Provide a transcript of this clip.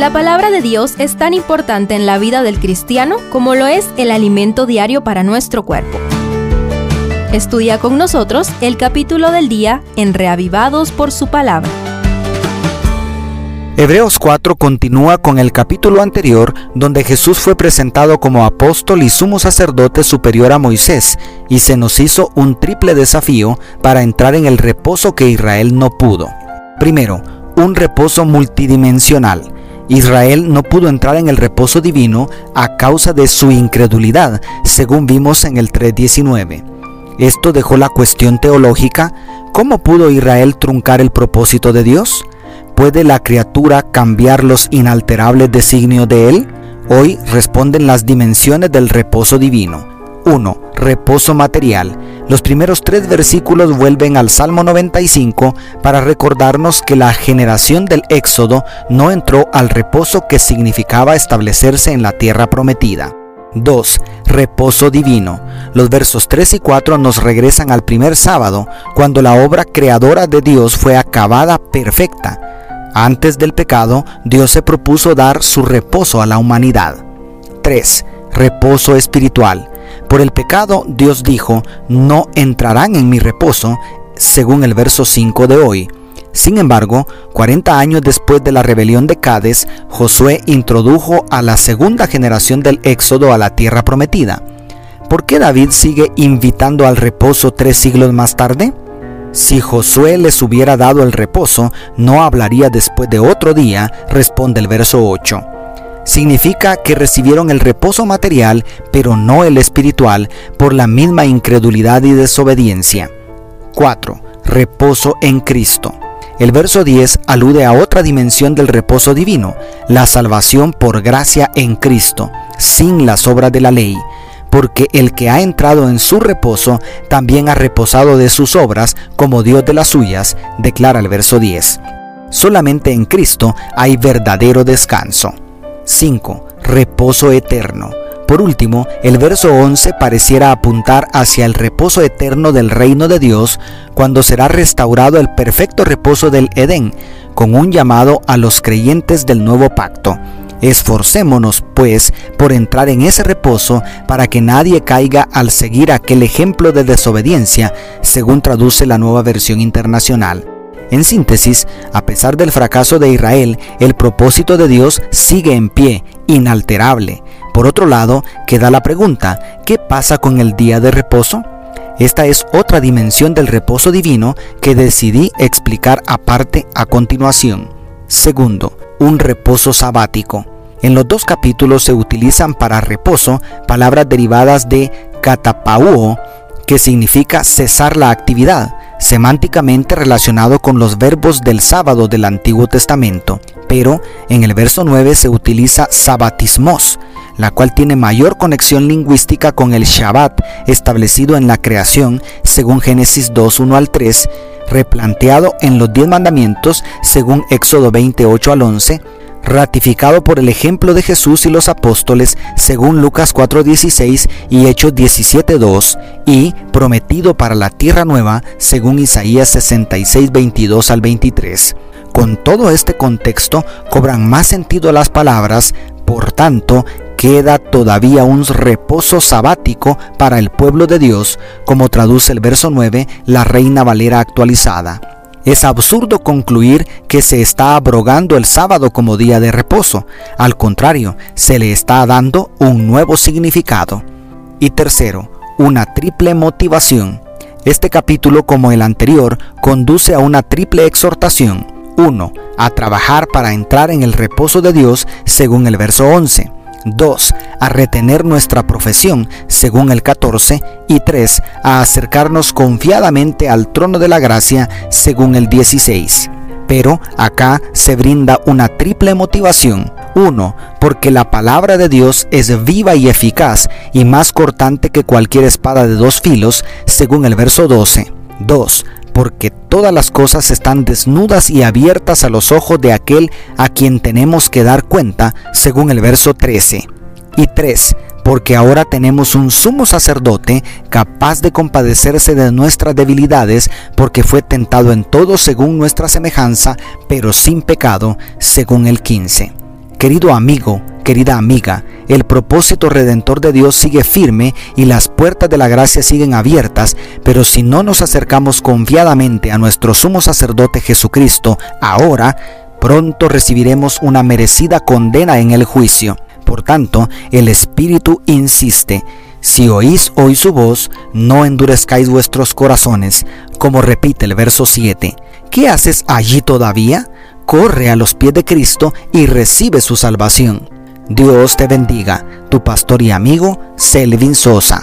La palabra de Dios es tan importante en la vida del cristiano como lo es el alimento diario para nuestro cuerpo. Estudia con nosotros el capítulo del día en Reavivados por su palabra. Hebreos 4 continúa con el capítulo anterior donde Jesús fue presentado como apóstol y sumo sacerdote superior a Moisés y se nos hizo un triple desafío para entrar en el reposo que Israel no pudo. Primero, un reposo multidimensional. Israel no pudo entrar en el reposo divino a causa de su incredulidad, según vimos en el 3.19. Esto dejó la cuestión teológica, ¿cómo pudo Israel truncar el propósito de Dios? ¿Puede la criatura cambiar los inalterables designios de Él? Hoy responden las dimensiones del reposo divino. 1. Reposo material. Los primeros tres versículos vuelven al Salmo 95 para recordarnos que la generación del Éxodo no entró al reposo que significaba establecerse en la tierra prometida. 2. Reposo divino. Los versos 3 y 4 nos regresan al primer sábado, cuando la obra creadora de Dios fue acabada perfecta antes del pecado, Dios se propuso dar su reposo a la humanidad. 3. Reposo espiritual. Por el pecado, Dios dijo, no entrarán en mi reposo, según el verso 5 de hoy. Sin embargo, 40 años después de la rebelión de Cades, Josué introdujo a la segunda generación del Éxodo a la tierra prometida. ¿Por qué David sigue invitando al reposo tres siglos más tarde? Si Josué les hubiera dado el reposo, no hablaría después de otro día, responde el verso 8. Significa que recibieron el reposo material, pero no el espiritual, por la misma incredulidad y desobediencia. 4. Reposo en Cristo. El verso 10 alude a otra dimensión del reposo divino, la salvación por gracia en Cristo, sin las obras de la ley porque el que ha entrado en su reposo también ha reposado de sus obras como Dios de las suyas, declara el verso 10. Solamente en Cristo hay verdadero descanso. 5. Reposo eterno. Por último, el verso 11 pareciera apuntar hacia el reposo eterno del reino de Dios cuando será restaurado el perfecto reposo del Edén, con un llamado a los creyentes del nuevo pacto Esforcémonos, pues, por entrar en ese reposo para que nadie caiga al seguir aquel ejemplo de desobediencia, según traduce la nueva versión internacional. En síntesis, a pesar del fracaso de Israel, el propósito de Dios sigue en pie, inalterable. Por otro lado, queda la pregunta, ¿qué pasa con el día de reposo? Esta es otra dimensión del reposo divino que decidí explicar aparte a continuación. Segundo, un reposo sabático. En los dos capítulos se utilizan para reposo palabras derivadas de katapauo, que significa cesar la actividad, semánticamente relacionado con los verbos del sábado del Antiguo Testamento. Pero en el verso 9 se utiliza sabatismos, la cual tiene mayor conexión lingüística con el Shabbat establecido en la creación según Génesis 2, 1 al 3, replanteado en los diez mandamientos según Éxodo 28 al 11, ratificado por el ejemplo de Jesús y los apóstoles según Lucas 4:16 y Hechos 17:2 y prometido para la tierra nueva según Isaías 66:22 al 23. Con todo este contexto cobran más sentido las palabras, por tanto, queda todavía un reposo sabático para el pueblo de Dios, como traduce el verso 9 la Reina Valera actualizada. Es absurdo concluir que se está abrogando el sábado como día de reposo. Al contrario, se le está dando un nuevo significado. Y tercero, una triple motivación. Este capítulo, como el anterior, conduce a una triple exhortación. 1. A trabajar para entrar en el reposo de Dios, según el verso 11. 2. A retener nuestra profesión, según el 14. Y 3. A acercarnos confiadamente al trono de la gracia, según el 16. Pero acá se brinda una triple motivación. 1. Porque la palabra de Dios es viva y eficaz y más cortante que cualquier espada de dos filos, según el verso 12. 2 porque todas las cosas están desnudas y abiertas a los ojos de aquel a quien tenemos que dar cuenta, según el verso 13. Y 3. Porque ahora tenemos un sumo sacerdote capaz de compadecerse de nuestras debilidades, porque fue tentado en todo según nuestra semejanza, pero sin pecado, según el 15. Querido amigo, querida amiga, el propósito redentor de Dios sigue firme y las puertas de la gracia siguen abiertas, pero si no nos acercamos confiadamente a nuestro sumo sacerdote Jesucristo, ahora, pronto recibiremos una merecida condena en el juicio. Por tanto, el Espíritu insiste, si oís hoy su voz, no endurezcáis vuestros corazones, como repite el verso 7. ¿Qué haces allí todavía? Corre a los pies de Cristo y recibe su salvación. Dios te bendiga, tu pastor y amigo Selvin Sosa.